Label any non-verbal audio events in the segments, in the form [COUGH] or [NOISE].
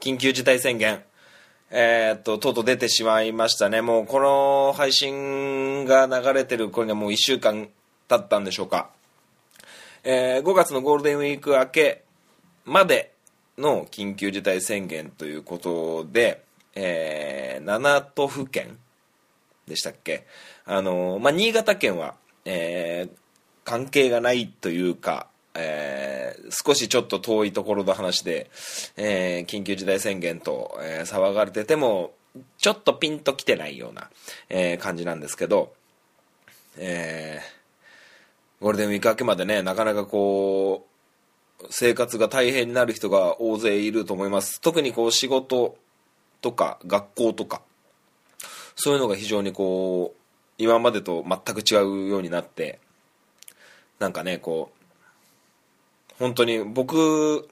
緊急事態宣言、えー、っと、とうとう出てしまいましたね。もうこの配信が流れてる頃にはもう1週間経ったんでしょうか。えー、5月のゴールデンウィーク明けまでの緊急事態宣言ということで、えー、7都府県でしたっけ？あの、まあ、新潟県は、えー、関係がないというか、えー、少しちょっと遠いところの話で、えー、緊急事態宣言と、えー、騒がれてても、ちょっとピンときてないような、えー、感じなんですけど、えー、ゴールデンウィーク明けまでね、なかなかこう、生活が大変になる人が大勢いると思います。特にこう仕事とか学校とか、そういうのが非常にこう、今までと全く違うようになって、なんかね、こう、本当に僕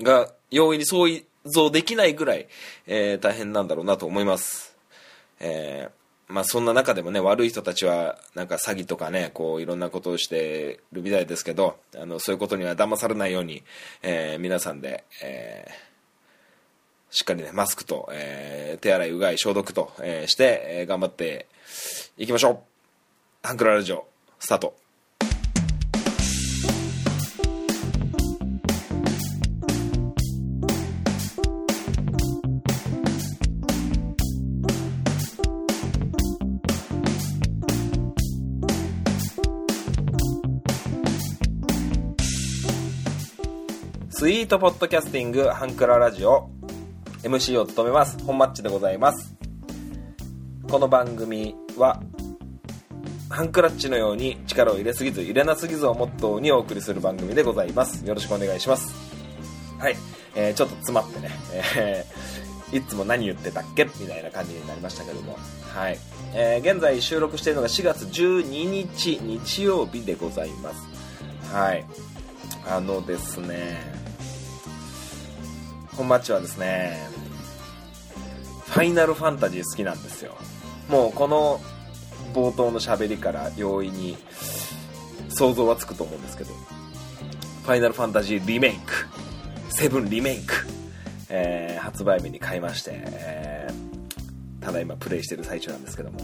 が容易に想像できないぐらい、えー、大変なんだろうなと思います。えー、まあそんな中でもね、悪い人たちは、なんか詐欺とかね、こういろんなことをしてるみたいですけど、あの、そういうことには騙されないように、えー、皆さんで、え、しっかりね、マスクと、え、手洗い、うがい、消毒と、えー、して、え、頑張っていきましょう。ハンクララジオ、スタート。スイートポッドキャスティングハンクララジオ MC を務めます。本マッチでございます。この番組はハンクラッチのように力を入れすぎず入れなすぎずをモットーにお送りする番組でございます。よろしくお願いします。はい、えー、ちょっと詰まってね、えー、いつも何言ってたっけ？みたいな感じになりましたけども。はい、えー、現在収録しているのが4月12日日曜日でございます。はい。あのですね本マッチはですねファイナルファンタジー好きなんですよ。もうこの冒頭の喋りから容易に想像はつくと思うんですけどファイナルファンタジーリメイクセブンリメイク、えー、発売日に買いまして、えー、ただ今プレイしてる最中なんですけども。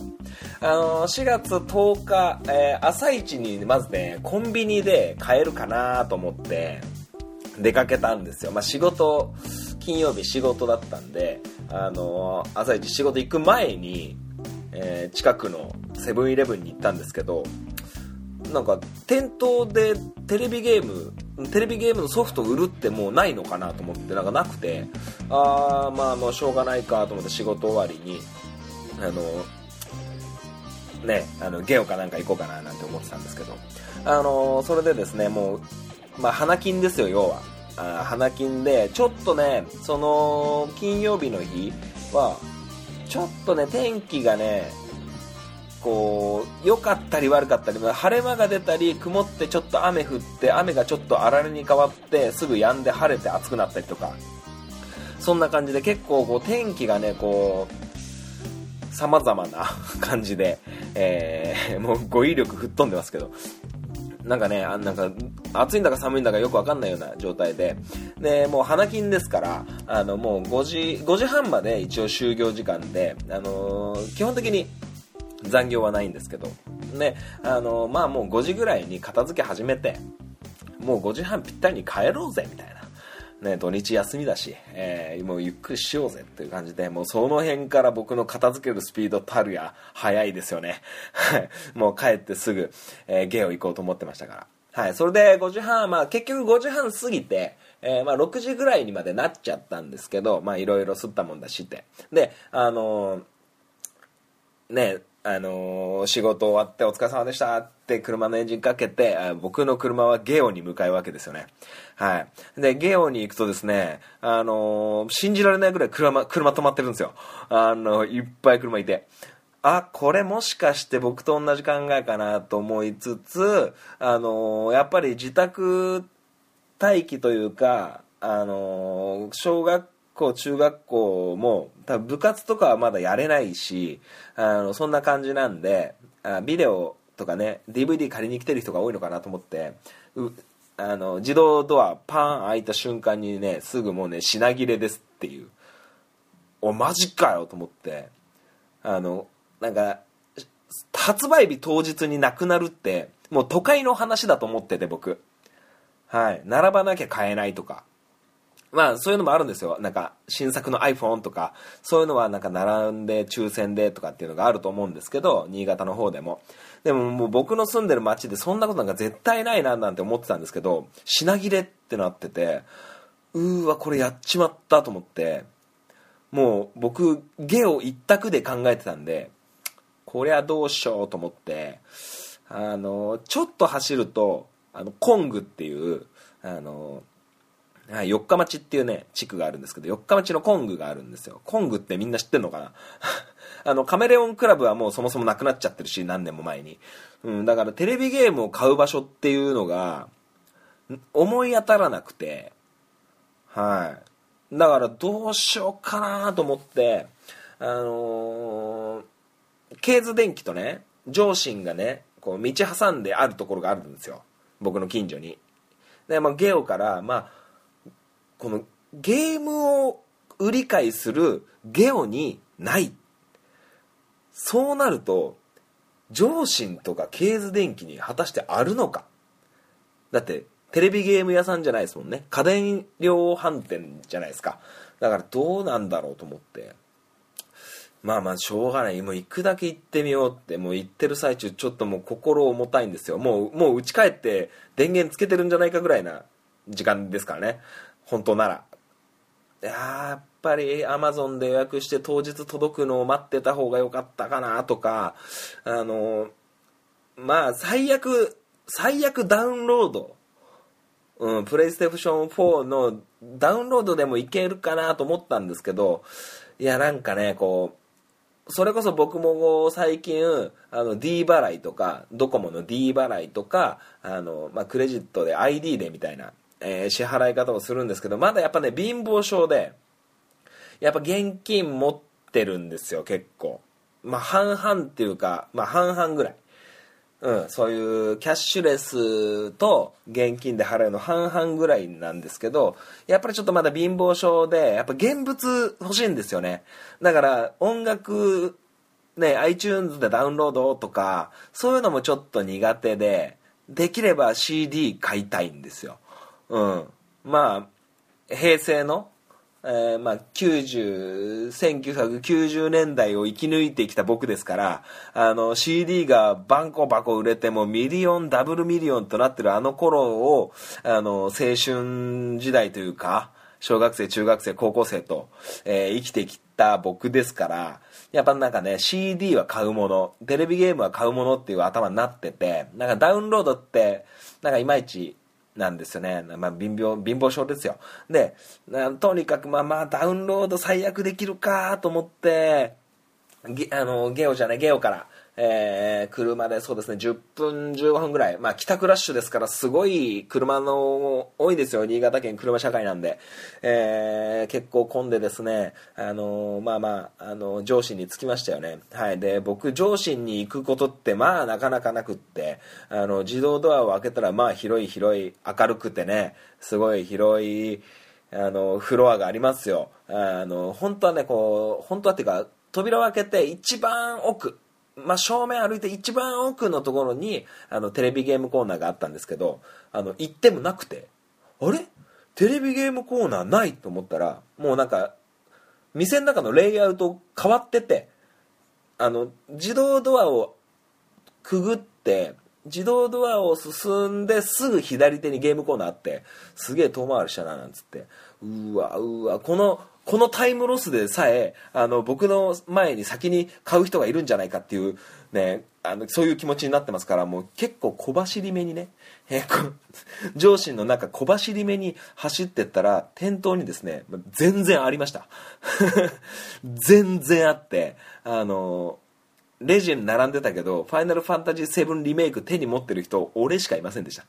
あのー、4月10日、えー、朝一にまずねコンビニで買えるかなと思って出かけたんですよ、まあ、仕事金曜日仕事だったんで、あのー、朝一仕事行く前に、えー、近くのセブンイレブンに行ったんですけどなんか店頭でテレビゲームテレビゲームのソフト売るってもうないのかなと思ってなんかなくてああまあもうしょうがないかと思って仕事終わりにあのねあのゲオかなんか行こうかななんて思ってたんですけどあのそれでですねもうまあ花金ですよ要は。あ花金でちょっとねその金曜日の日はちょっとね天気がねこう良かったり悪かったり晴れ間が出たり曇ってちょっと雨降って雨がちょっとあられに変わってすぐ止んで晴れて暑くなったりとかそんな感じで結構こう天気がねこう様々な [LAUGHS] 感じで、えー、もう語彙力吹っ飛んでますけどなんかね、あなんか、暑いんだか寒いんだかよくわかんないような状態で、で、もう花金ですから、あの、もう5時、5時半まで一応就業時間で、あのー、基本的に残業はないんですけど、ね、あのー、まあもう5時ぐらいに片付け始めて、もう5時半ぴったりに帰ろうぜ、みたいな。ね、土日休みだし、えー、もうゆっくりしようぜっていう感じで、もうその辺から僕の片付けるスピードたるや、早いですよね。はい。もう帰ってすぐ、えー、ゲオ行こうと思ってましたから。はい。それで5時半、まあ結局5時半過ぎて、えー、まあ6時ぐらいにまでなっちゃったんですけど、まあいろいろ吸ったもんだしって。で、あのー、ね、あのー、仕事終わってお疲れ様でしたって車のエンジンかけて、僕の車はゲオに向かうわけですよね。はい。で、ゲオに行くとですね、あのー、信じられないぐらい車、車止まってるんですよ。あのいっぱい車いて。あ、これもしかして僕と同じ考えかなと思いつつ、あのやっぱり自宅待機というか、あの小学校、中学校も、多分部活とかはまだやれないし、あの、そんな感じなんで、あビデオとかね、DVD 借りに来てる人が多いのかなと思って、あの、自動ドアパン開いた瞬間にね、すぐもうね、品切れですっていう。お、マジかよと思って、あの、なんか、発売日当日になくなるって、もう都会の話だと思ってて僕。はい。並ばなきゃ買えないとか。まあそういうのもあるんですよ。なんか新作の iPhone とか、そういうのはなんか並んで抽選でとかっていうのがあると思うんですけど、新潟の方でも。でももう僕の住んでる街でそんなことなんか絶対ないななんて思ってたんですけど、品切れってなってて、うーわ、これやっちまったと思って、もう僕、ゲオ一択で考えてたんで、こりゃどうしようと思って、あの、ちょっと走ると、あの、コングっていう、あの、はい、四日町っていうね、地区があるんですけど、四日町のコングがあるんですよ。コングってみんな知ってんのかな？[LAUGHS] あの、カメレオンクラブはもうそもそもなくなっちゃってるし、何年も前に。うん、だからテレビゲームを買う場所っていうのが、思い当たらなくて、はい。だからどうしようかなと思って、あのー、ケーズ電機とね、上信がね、こう道挟んであるところがあるんですよ。僕の近所に。で、まあ、ゲオから、まあ、このゲームを売り買いするゲオにない。そうなると上信とかケーズ電機に果たしてあるのか。だってテレビゲーム屋さんじゃないですもんね。家電量販店じゃないですか。だからどうなんだろうと思って。まあまあしょうがない。もう行くだけ行ってみようって。もう行ってる最中ちょっともう心重たいんですよ。もうもう家帰って電源つけてるんじゃないかぐらいな時間ですからね。本当なら。やっぱりアマゾンで予約して当日届くのを待ってた方が良かったかなとかあのまあ最悪最悪ダウンロード。うん、プレイステーション4のダウンロードでもいけるかなと思ったんですけどいやなんかねこうそれこそ僕も最近あの D 払いとかドコモの D 払いとかあの、まあ、クレジットで ID でみたいなえー、支払い方をするんですけど、まだやっぱね、貧乏症で、やっぱ現金持ってるんですよ、結構。まあ、半々っていうか、まあ、半々ぐらい。うん、そういうキャッシュレスと現金で払うの半々ぐらいなんですけど、やっぱりちょっとまだ貧乏症で、やっぱ現物欲しいんですよね。だから音楽、ね、iTunes でダウンロードとか、そういうのもちょっと苦手で、できれば CD 買いたいんですよ。うん。まあ、平成の、えー、まあ、90、1990年代を生き抜いてきた僕ですから、あの、CD がバンコバコ売れてもミリオン、ダブルミリオンとなってるあの頃を、あの、青春時代というか、小学生、中学生、高校生と、えー、生きてきた僕ですから、やっぱなんかね、CD は買うもの、テレビゲームは買うものっていう頭になってて、なんかダウンロードって、なんかいまいちなんですよね。まあ、貧乏、貧乏症ですよ。で、とにかくまあまあダウンロード最悪できるかと思って、ゲあのゲオじゃない、ゲオから、えー、車でそうですね、10分、15分ぐらい。まあ、帰宅ラッシュですから、すごい車の多いですよ。新潟県車社会なんで。えー、結構混んでですね、あのー、まあまあ、あの上司に着きましたよね。はい。で、僕、上司に行くことって、まあ、なかなかなくって、あの、自動ドアを開けたら、まあ、広い広い、明るくてね、すごい広い、あの、フロアがありますよ。あの、本当はね、こう、本当はっていうか、扉を開けて一番奥、ま、正面歩いて一番奥のところにあのテレビゲームコーナーがあったんですけどあの行ってもなくてあれ？テレビゲームコーナーないと思ったらもうなんか店の中のレイアウト変わっててあの自動ドアをくぐって自動ドアを進んですぐ左手にゲームコーナーあってすげえ遠回りしたななんつって。うわうわこのこのタイムロスでさえあの僕の前に先に買う人がいるんじゃないかっていう、ね、あのそういう気持ちになってますからもう結構小走り目にね、えー、上司の中小走り目に走ってったら店頭にですね全然ありました [LAUGHS] 全然あってあのレジに並んでたけど、ファイナルファンタジー7リメイク手に持ってる人、俺しかいませんでした。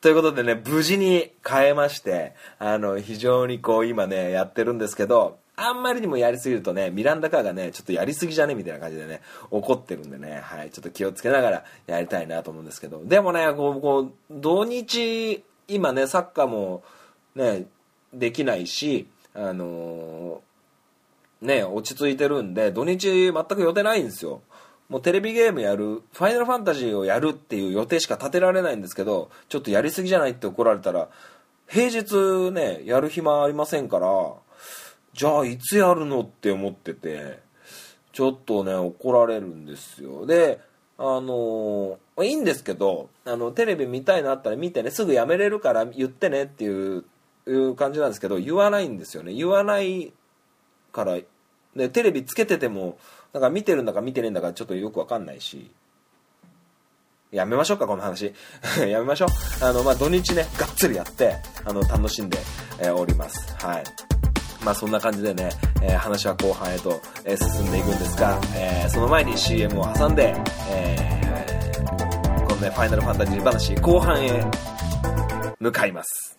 ということでね、無事に変えまして、あの、非常にこう今ね、やってるんですけど、あんまりにもやりすぎるとね、ミランダカーがね、ちょっとやりすぎじゃねみたいな感じでね、怒ってるんでね、はい、ちょっと気をつけながらやりたいなと思うんですけど、でもね、こう、こう土日、今ね、サッカーもね、できないし、あのー、ね、落ち着いてるんで、土日全く予定ないんですよ。もうテレビゲームやる、ファイナルファンタジーをやるっていう予定しか立てられないんですけど、ちょっとやりすぎじゃないって怒られたら、平日ね、やる暇ありませんから、じゃあいつやるのって思ってて、ちょっとね、怒られるんですよ。で、あのー、いいんですけど、あの、テレビ見たいのあったら見てね、すぐやめれるから言ってねっていういう感じなんですけど、言わないんですよね。言わないから、で、テレビつけてても、なんか見てるんだか見てねえんだかちょっとよくわかんないし、やめましょうか、この話。[LAUGHS] やめましょう。あの、まあ、土日ね、がっつりやって、あの、楽しんで、えー、おります。はい。まあ、そんな感じでね、えー、話は後半へと、えー、進んでいくんですが、えー、その前に CM を挟んで、え、このね、ファイナルファンタジー話、後半へ向かいます。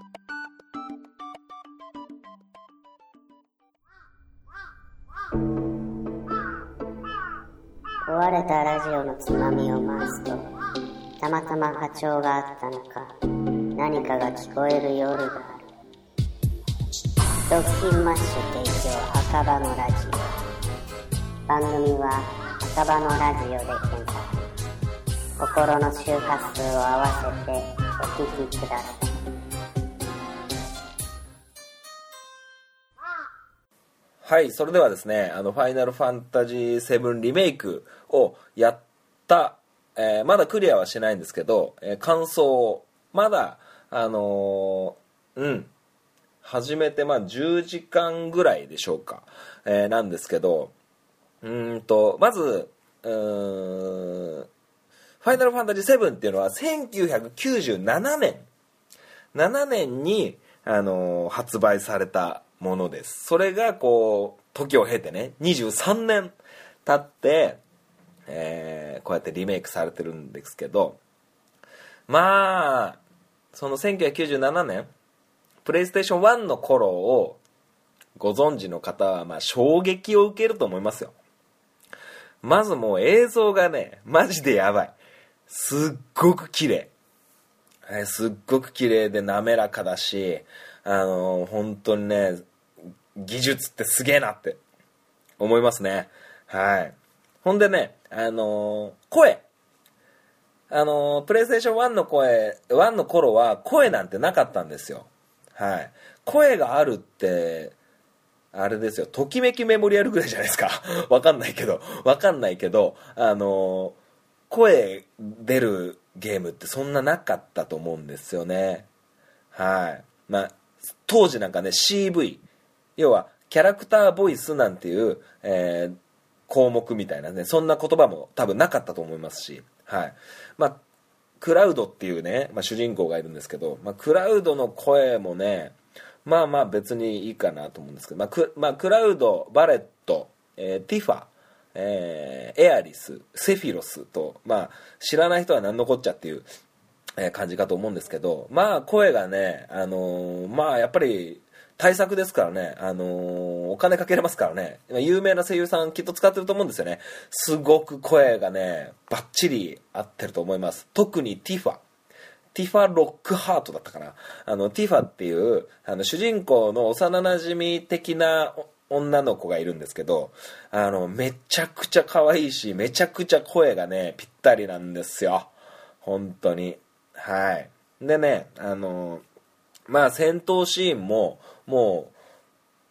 壊れたラジオのつまみを回すとたまたま波長があったのか何かが聞こえる夜がある。ドッキンマッシュ提供赤羽のラジオ。番組は赤羽のラジオで検索。心の周波数を合わせてお聴きください。はい、それではですね、あの、ファイナルファンタジー7リメイクをやった、えー、まだクリアはしないんですけど、えー、感想をまだ、あのー、うん、始めて、まあ、10時間ぐらいでしょうか、え、なんですけど、うんと、まず、ファイナルファンタジー7っていうのは1997年、7年に、あのー、発売されたものです。それがこう、時を経てね、23年経って、えー、こうやってリメイクされてるんですけど、まあ、その1997年、プレイステーション1の頃をご存知の方は、まあ衝撃を受けると思いますよ。まずもう映像がね、マジでやばい。すっごく綺麗。すっごく綺麗で滑らかだし、あのー、本当にね、技術ってすげえなって思いますね。はい。ほんでね、あのー、声。あのー、プレイステーション1の声、1の頃は声なんてなかったんですよ。はい。声があるって、あれですよ、ときめきメモリアルぐらいじゃないですか。[LAUGHS] わかんないけど、わかんないけど、あのー、声出るゲームってそんななかったと思うんですよね。はい。まあ、当時なんかね、CV、要はキャラクターボイスなんていう、えー、項目みたいなねそんな言葉も多分なかったと思いますしはい。まあクラウドっていうね、まあ、主人公がいるんですけど、まあ、クラウドの声もねまあまあ別にいいかなと思うんですけど、まあクまあ、クラウドバレット、えー、ティファえー、エアリス、セフィロスと、まあ、知らない人は何のこっちゃっていう、えー、感じかと思うんですけど、まあ、声がね、あのー、まあ、やっぱり、大作ですからね、あのー、お金かけれますからね、有名な声優さんきっと使ってると思うんですよね。すごく声がね、バッチリ合ってると思います。特にティファ。ティファ・ロックハートだったかな。あの、ティファっていう、あの、主人公の幼馴染的な女の子がいるんですけど、あの、めちゃくちゃ可愛いし、めちゃくちゃ声がね、ぴったりなんですよ。本当に。はい。でね、あの、まあ戦闘シーンも、も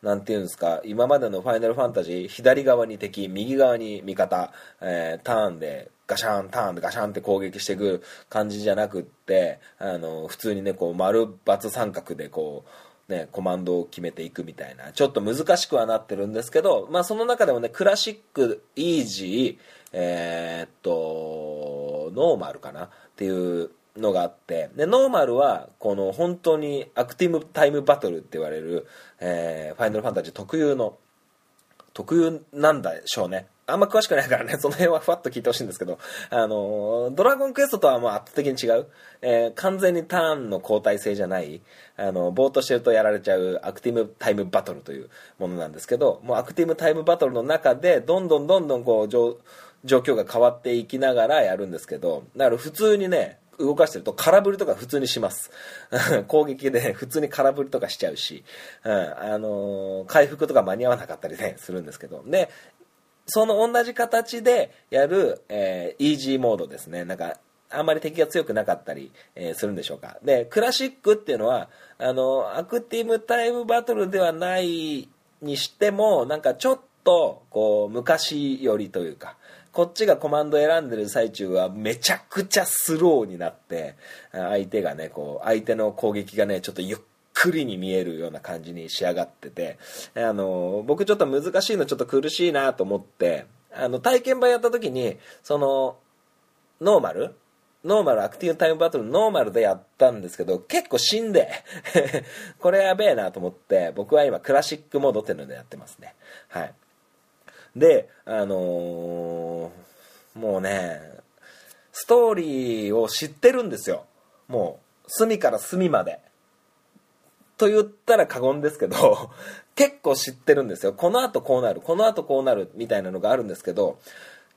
う、なんていうんですか、今までのファイナルファンタジー、左側に敵、右側に味方、えー、ターンでガシャン、ターンでガシャンって攻撃していく感じじゃなくって、あの、普通にね、こう、丸、×三角でこう、ね、コマンドを決めていくみたいなちょっと難しくはなってるんですけど、まあ、その中でもねクラシックイージーえーっとノーマルかなっていうのがあってでノーマルはこの本当にアクティブタイムバトルって言われる、えーファイナルファンタジー特有の特有なんでしょうね。あんま詳しくないからね、[LAUGHS] その辺はふわっと聞いてほしいんですけど、あのドラゴンクエストとはもう圧倒的に違う、えー完全にターンの交代制じゃない、あの、ぼーっとしてるとやられちゃうアクティブタイムバトルというものなんですけど、もうアクティブタイムバトルの中で、どんどんどんどんこう、状況が変わっていきながらやるんですけど、だから普通にね、動かしてると空振りとか普通にします。[LAUGHS] 攻撃で普通に空振りとかしちゃうし、うんあのー回復とか間に合わなかったりねするんですけど。でその同じ形でやる、えーイージーモードですね。なんかあんまり敵が強くなかったり、えーするんでしょうか。でクラシックっていうのはあのアクティブタイムバトルではないにしてもなんかちょっとこう昔よりというかこっちがコマンド選んでる最中はめちゃくちゃスローになって相手がねこう相手の攻撃がねちょっとゆっくりに見えるような感じに仕上がっててあの僕ちょっと難しいのちょっと苦しいなと思ってあの体験版やった時にそのノーマル？ノーマルアクティブタイムバトルノーマルでやったんですけど結構死んで [LAUGHS] これやべえなと思って僕は今クラシックモードっていうのでやってますね。はい。であのーもうねストーリーを知ってるんですよ。もう隅から隅まで。と言ったら過言ですけど [LAUGHS] 結構知ってるんですよ。このあとこうなるこのあとこうなるみたいなのがあるんですけど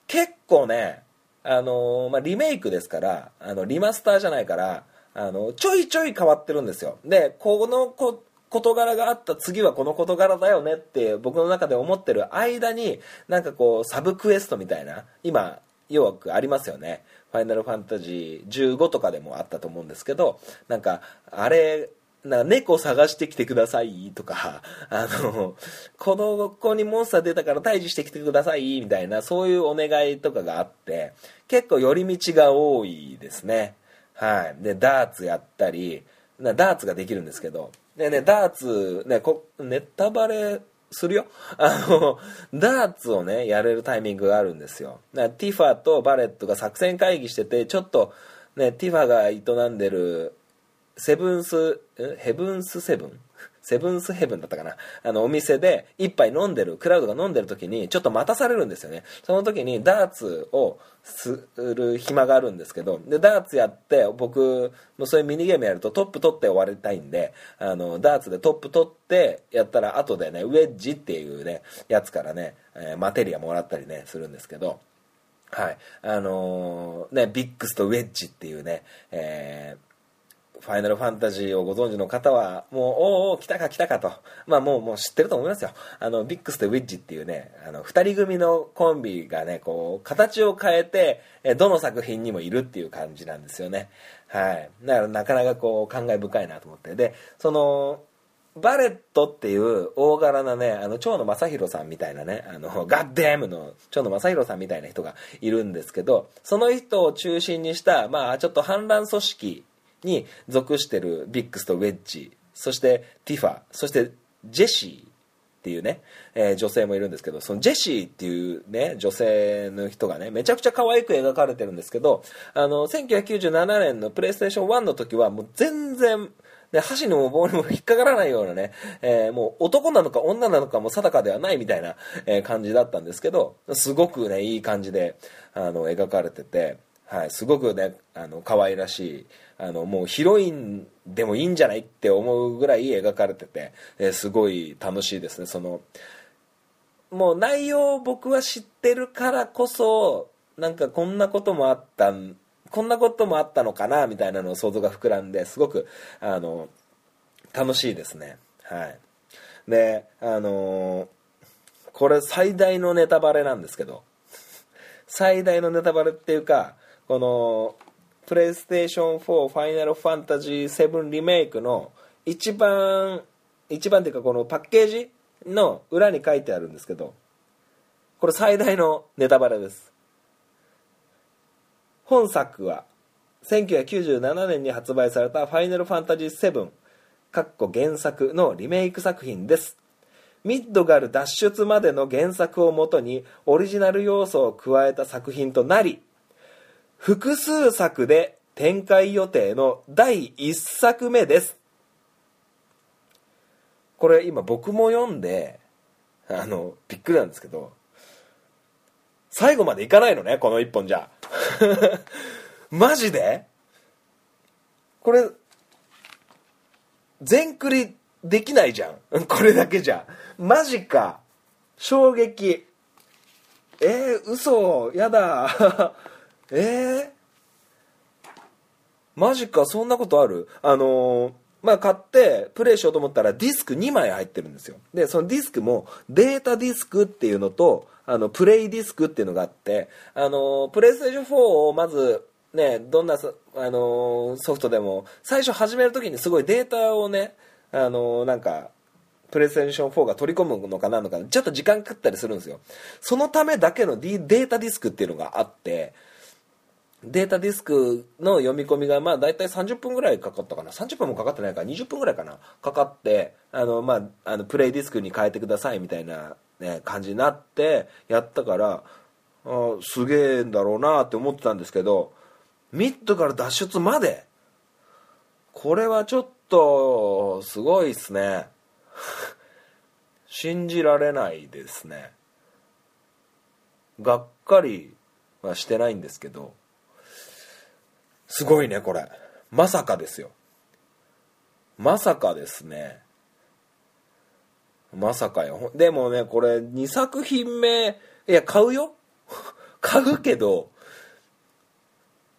結構ねあのーまあ、リメイクですからあのリマスターじゃないからあのちょいちょい変わってるんですよ。でこのこ事柄があった次はこの事柄だよねって僕の中で思ってる間になんかこうサブクエストみたいな今よくありますよね「ファイナルファンタジー15」とかでもあったと思うんですけどなんかあれなんか猫探してきてくださいとか、[LAUGHS] あの、この子にモンスター出たから退治してきてくださいみたいな、そういうお願いとかがあって、結構寄り道が多いですね。はい。で、ダーツやったり、ダーツができるんですけど、でね、ダーツ、ね、こネタバレするよ？あの、ダーツをね、やれるタイミングがあるんですよ。だからティファとバレットが作戦会議してて、ちょっと、ね、ティファが営んでる、セブンス、ヘブンスセブン？セブンスヘブンだったかなあの、お店で一杯飲んでる、クラウドが飲んでる時に、ちょっと待たされるんですよね。その時にダーツをする暇があるんですけど、で、ダーツやって、僕もそういうミニゲームやるとトップ取って終わりたいんで、あの、ダーツでトップ取ってやったら、後でね、ウェッジっていうね、やつからね、えーマテリアもらったりね、するんですけど、はい。あのーね、ビックスとウェッジっていうね、えーファイナルファンタジーをご存知の方は、もう、おお、来たか来たかと。まあもう、もう知ってると思いますよ。あの、ビックスとウィッジっていうね、あの、二人組のコンビがね、こう、形を変えて、えどの作品にもいるっていう感じなんですよね。はい。だからなかなかこう、感慨深いなと思って。で、その、バレットっていう大柄なね、あの、蝶野正宏さんみたいなね、あの、ガッデームの蝶野正宏さんみたいな人がいるんですけど、その人を中心にした、まあ、ちょっと反乱組織に属してるビックスとウェッジ、そしてティファ、そしてジェシーっていうね、えー女性もいるんですけど、そのジェシーっていうね、女性の人がね、めちゃくちゃ可愛く描かれてるんですけど、あの、1997年のプレイステーション1の時はもう全然、ね、箸にも棒にも引っかからないようなね、えーもう男なのか女なのかも定かではないみたいな、えー感じだったんですけど、すごくね、いい感じで、あの、描かれてて、はい、すごくね、あの、可愛らしい、あの、もうヒロインでもいいんじゃないって思うぐらい描かれてて、えーすごい楽しいですね、その、もう内容を僕は知ってるからこそ、なんかこんなこともあった、こんなこともあったのかな、みたいなのを想像が膨らんで、すごく、あの、楽しいですね。はい。で、あのこれ最大のネタバレなんですけど、最大のネタバレっていうか、この、プレイステーション4ファイナルファンタジー7リメイクの一番、一番っていうかこのパッケージの裏に書いてあるんですけど、これ最大のネタバレです。本作は1997年に発売されたファイナルファンタジー7かっこ原作のリメイク作品ですミッドガル脱出までの原作をもとにオリジナル要素を加えた作品となり複数作で展開予定の第1作目です。これ今僕も読んであのびっくりなんですけど最後までいかないのねこの1本じゃ。[LAUGHS] マジで？これ全クリできないじゃん。[LAUGHS] これだけじゃ。マジか。衝撃。えー、嘘。やだ。[LAUGHS] えー、マジかそんなことある？あのーまあ買ってプレイしようと思ったらディスク2枚入ってるんですよ。でそのディスクもデータディスクっていうのとあのプレイディスクっていうのがあってあのプレイステーション4をまずねどんなあのソフトでも最初始める時にすごいデータをねあのなんかプレイステーション4が取り込むのかなのかちょっと時間かかったりするんですよ。そのためだけのデータディスクっていうのがあってデータディスクの読み込みがまあ大体30分ぐらいかかったかな。30分もかかってないから20分ぐらいかな。かかってあの、まあ、あのプレイディスクに変えてくださいみたいな、ね、感じになってやったからあすげえんだろうなって思ってたんですけどミッドから脱出までこれはちょっとすごいっすね。信じられないですね。がっかりはしてないんですけど。すごいねこれ。まさかですよ。まさかですね。まさかよ。でもねこれ2作品目いや買うよ。[LAUGHS] 買うけど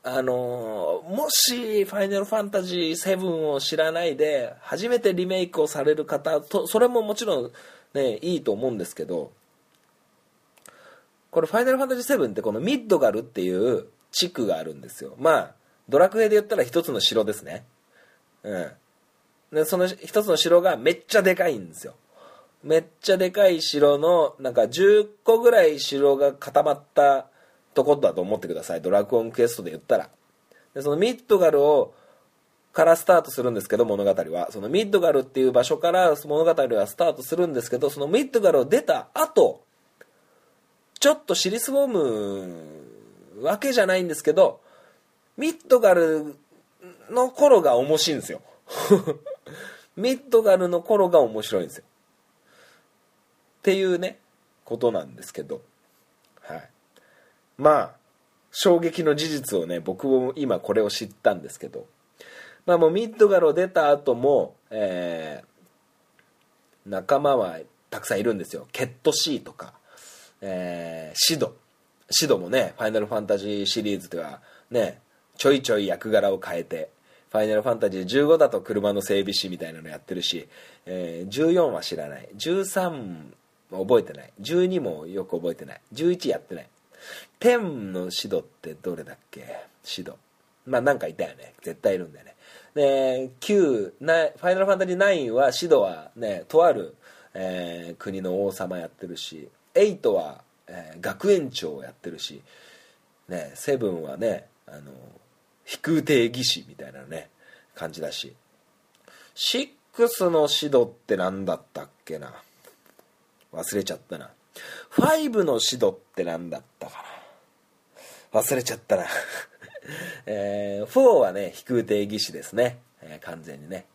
あのーもし「ファイナルファンタジー7」を知らないで初めてリメイクをされる方とそれももちろんねいいと思うんですけどこれ「ファイナルファンタジー7」ってこのミッドガルっていう地区があるんですよ。まあドラクエで言ったら一つの城ですね。うん。でその一つの城がめっちゃでかいんですよ。めっちゃでかい城のなんか10個ぐらい城が固まったとこだと思ってください。ドラクオンクエストで言ったら。でそのミッドガルをからスタートするんですけど物語は。そのミッドガルっていう場所から物語はスタートするんですけどそのミッドガルを出た後ちょっと尻すぼむわけじゃないんですけどミッドガルの頃が面白いんですよ。[LAUGHS] ミッドガルの頃が面白いんですよ。っていうねことなんですけど。はい。まあ衝撃の事実をね僕も今これを知ったんですけど。まあもうミッドガルを出た後も、えー仲間はたくさんいるんですよ。ケットシーとか、えーシド。シドもねファイナルファンタジーシリーズではねちょいちょい役柄を変えてファイナルファンタジー15だと車の整備士みたいなのやってるし、えー14は知らない。13覚えてない。12もよく覚えてない。11やってない。10のシドってどれだっけ？シドまあなんかいたよね。絶対いるんだよね。で9なファイナルファンタジー9はシドはねとある、えー国の王様やってるし8は、えー学園長をやってるしねセブンはねあの飛空艇技師みたいなね感じだし。6のシドって何だったっけな？忘れちゃったな。5のシドって何だったかな？忘れちゃったな。[LAUGHS] えー、4はね飛空艇技師ですね、えー完全にね。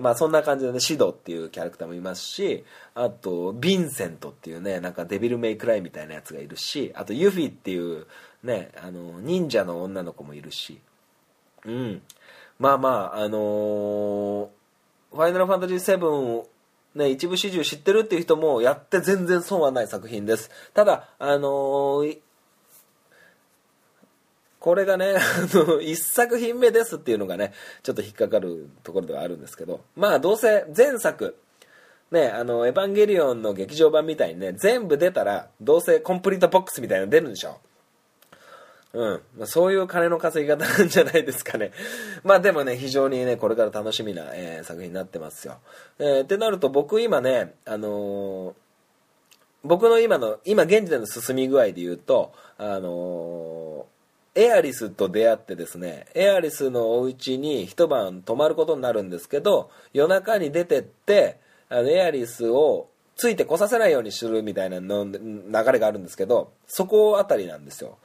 まあそんな感じでねシドっていうキャラクターもいますしあとヴィンセントっていうねなんかデビルメイクライみたいなやつがいるしあとユフィっていうねあの忍者の女の子もいるし。うん。まあまああのーファイナルファンタジー7をね、一部始終知ってるっていう人もやって全然損はない作品です。ただあのーこれがね、[LAUGHS] あの、一作品目ですっていうのがね、ちょっと引っかかるところではあるんですけど、まあどうせ前作、ね、あの、エヴァンゲリオンの劇場版みたいにね、全部出たら、どうせコンプリートボックスみたいなの出るんでしょ。うん。まあ、そういう金の稼ぎ方なんじゃないですかね。[LAUGHS] まあでもね、非常にね、これから楽しみな、えー作品になってますよ。えーってなると僕今ね、あのー僕の今の、今現時点の進み具合で言うと、あのエアリスと出会ってですねエアリスのお家に一晩泊まることになるんですけど夜中に出てってあのエアリスをついてこさせないようにするみたいなの流れがあるんですけどそこあたりなんですよ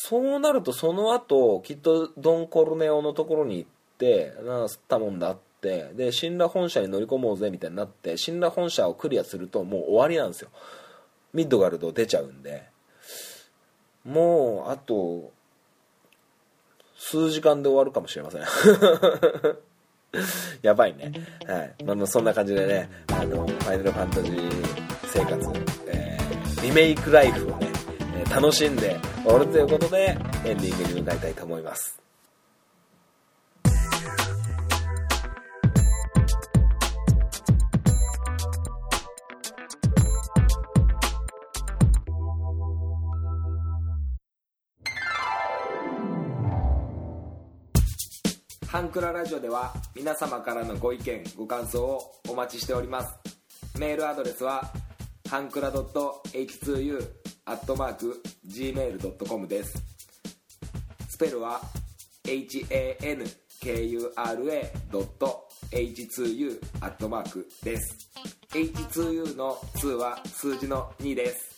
そうなるとその後きっとドン・コルネオのところに行ってなあ吸ったもんだって。で神羅本社に乗り込もうぜみたいになって神羅本社をクリアするともう終わりなんですよ。ミッドガルド出ちゃうんで。もうあと数時間で終わるかもしれません。[LAUGHS] やばいね。はい。まあそんな感じでねあのファイナルファンタジー生活、えーリメイクライフをね、楽しんでおるということでエンディングに向かいたいと思います。ハンクララジオでは皆様からのご意見ご感想をお待ちしております。メールアドレスはハンクラアットマーク Gmail.com です。スペルは HANKURA ドット H2U アットマークです。H2U の2は数字の2です。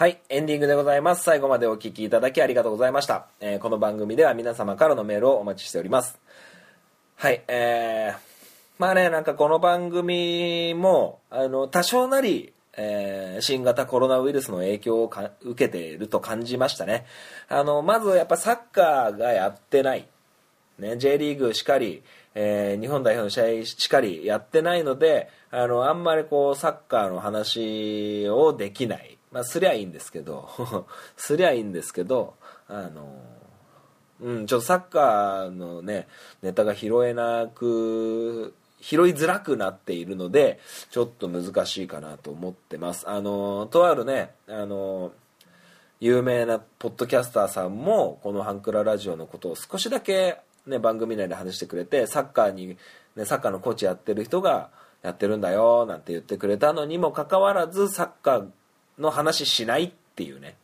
はい、エンディングでございます。最後までお聞きいただきありがとうございました。えーこの番組では皆様からのメールをお待ちしております。はい、えー、まあね、なんかこの番組も、あの、多少なり、えー新型コロナウイルスの影響をか受けていると感じましたね。あの、まずやっぱサッカーがやってない。ね、J リーグしかり、えー日本代表の試合しかりやってないのであのあんまりこうサッカーの話をできない、まあ、すりゃいいんですけど [LAUGHS] すりゃいいんですけどあのうん、ちょっとサッカーのねネタが拾えなく拾いづらくなっているのでちょっと難しいかなと思ってます。あのとあるねあの有名なポッドキャスターさんもこの「ハンクララジオ」のことを少しだけ、ね、番組内で話してくれてサッカーに、ね、サッカーのコーチやってる人がやってるんだよなんて言ってくれたのにもかかわらずサッカーの話しないっていうね。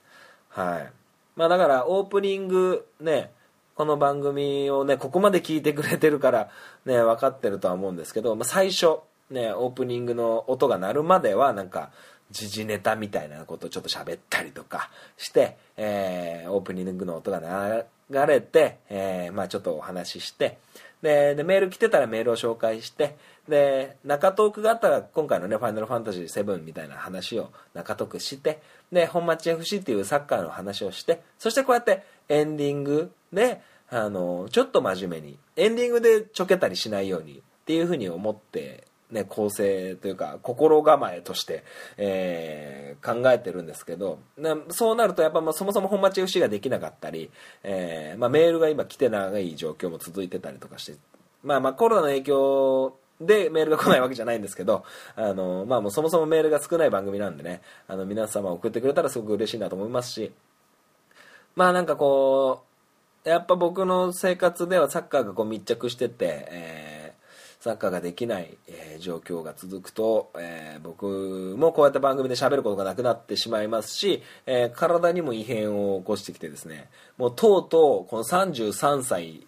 はい。まあだからオープニングねこの番組をねここまで聞いてくれてるからね分かってるとは思うんですけど、まあ、最初ねオープニングの音が鳴るまではなんか時事ネタみたいなことをちょっと喋ったりとかして、えーオープニングの音が流れて、えーまあ、ちょっとお話ししてででメール来てたらメールを紹介してで中トークがあったら今回のね「ファイナルファンタジー7」みたいな話を中トークしてで本町 FC っていうサッカーの話をしてそしてこうやってエンディングであのちょっと真面目にエンディングでちょけたりしないようにっていうふうに思ってね、構成というか心構えとして、えー考えてるんですけどなそうなるとやっぱまあそもそも本町 FC ができなかったり、えーまあ、メールが今来てない状況も続いてたりとかして、まあ、まあコロナの影響でメールが来ないわけじゃないんですけどあの、まあ、もうそもそもメールが少ない番組なんでねあの皆様送ってくれたらすごく嬉しいなと思いますしまあなんかこうやっぱ僕の生活ではサッカーがこう密着してて、えーサッカーができない、えー状況が続くと、えー僕もこうやって番組で喋ることがなくなってしまいますし、え体にも異変を起こしてきてですねもうとうとうこの33歳、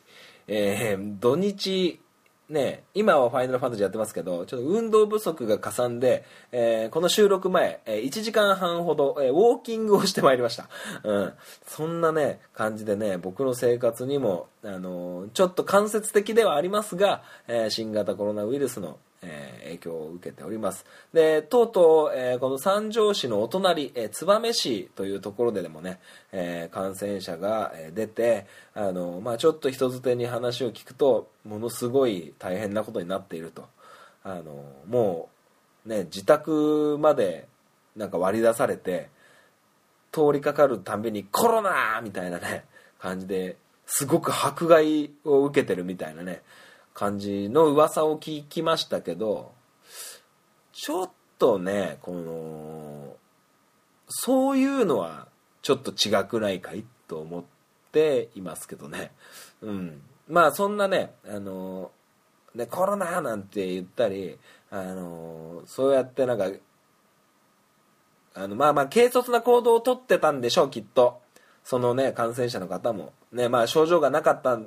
えー土日ね、今はファイナルファンタジーやってますけどちょっと運動不足がかさんで、えーこの収録前、えー1時間半ほど、えーウォーキングをしてまいりました、うん、そんなね感じでね僕の生活にも、あのーちょっと間接的ではありますが、えー新型コロナウイルスのえー影響を受けております。でとうとう、えーこの三条市のお隣、えー燕市というところででもね、えー感染者が出てあの、まあ、ちょっと人づてに話を聞くとものすごい大変なことになっていると。あのもうね自宅までなんか割り出されて通りかかるたんびにコロナみたいなね感じですごく迫害を受けてるみたいなね感じの噂を聞きましたけどちょっとねこのそういうのはちょっと違くないかいと思っていますけどねうんまあそんなねあのねコロナなんて言ったりあのそうやってなんかあの、まあまあ、軽率な行動をとってたんでしょう、きっと。そのね、感染者の方も。ね、まあ、症状がなかった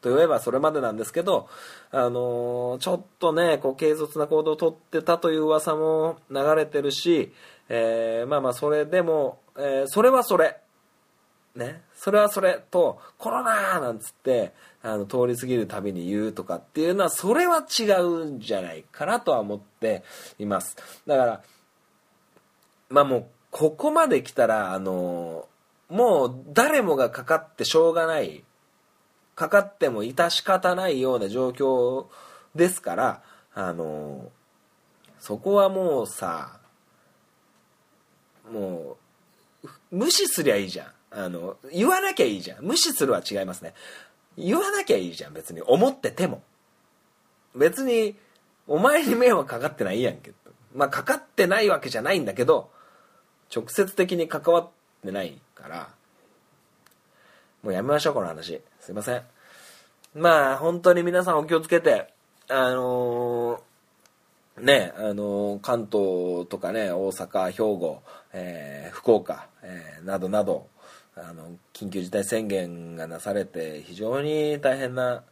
と言えばそれまでなんですけど、あのーちょっとね、こう、軽率な行動をとってたという噂も流れてるし、えーまあまあ、それでも、えーそれはそれ。ね、それはそれと、コロナなんつって、あの、通り過ぎるたびに言うとかっていうのは、それは違うんじゃないかなとは思っています。だから、まあもう、ここまで来たら、あの、もう誰もがかかってしょうがない、かかっても致し方ないような状況ですから、あの、そこはもうさ、もう、無視すりゃいいじゃん。あの、言わなきゃいいじゃん。無視するは違いますね。言わなきゃいいじゃん、別に。思ってても。別に、お前に迷惑かかってないやんけ。まあ、かかってないわけじゃないんだけど、直接的に関わってないから、もうやめましょう、この話。すいません。まあ、本当に皆さんお気をつけて、あのーね、あのー関東とかね、大阪、兵庫、えー福岡、えなどなど、あの、緊急事態宣言がなされて、非常に大変な、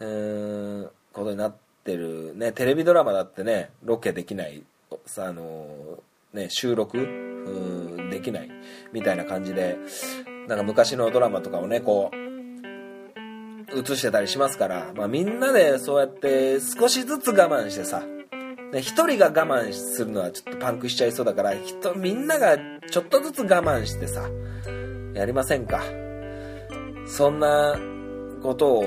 うーんことになってる、ね、テレビドラマだってね、ロケできない、さあのーね、収録、うんできない、みたいな感じで、なんか昔のドラマとかをね、こう、映してたりしますから、まあ、みんなでそうやって少しずつ我慢してさ、ね、一人が我慢するのはちょっとパンクしちゃいそうだから、人、みんながちょっとずつ我慢してさ、やりませんか。そんなことを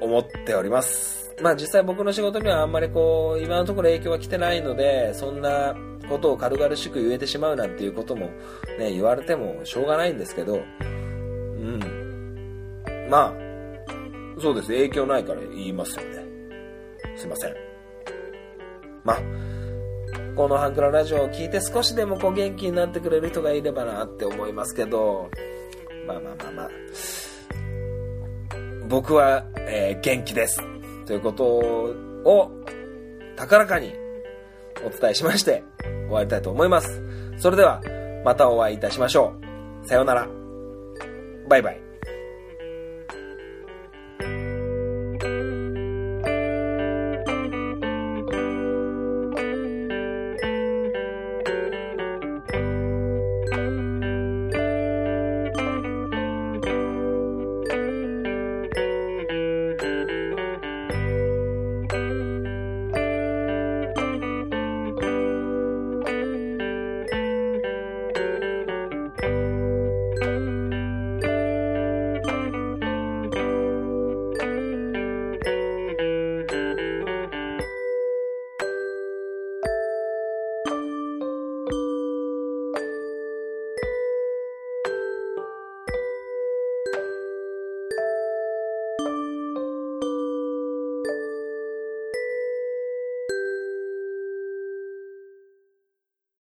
思っております。まあ実際僕の仕事にはあんまりこう、今のところ影響は来てないので、そんなことを軽々しく言えてしまうなんていうこともね、言われてもしょうがないんですけど、うん。まあ、そうです。影響ないから言いますよね。すいません。まあ、このハンクララジオを聞いて少しでもこう元気になってくれる人がいればなって思いますけど、まあまあまあまあ、僕は、えー元気です。ということを高らかにお伝えしまして終わりたいと思います。それではまたお会いいたしましょう。さようなら。バイバイ。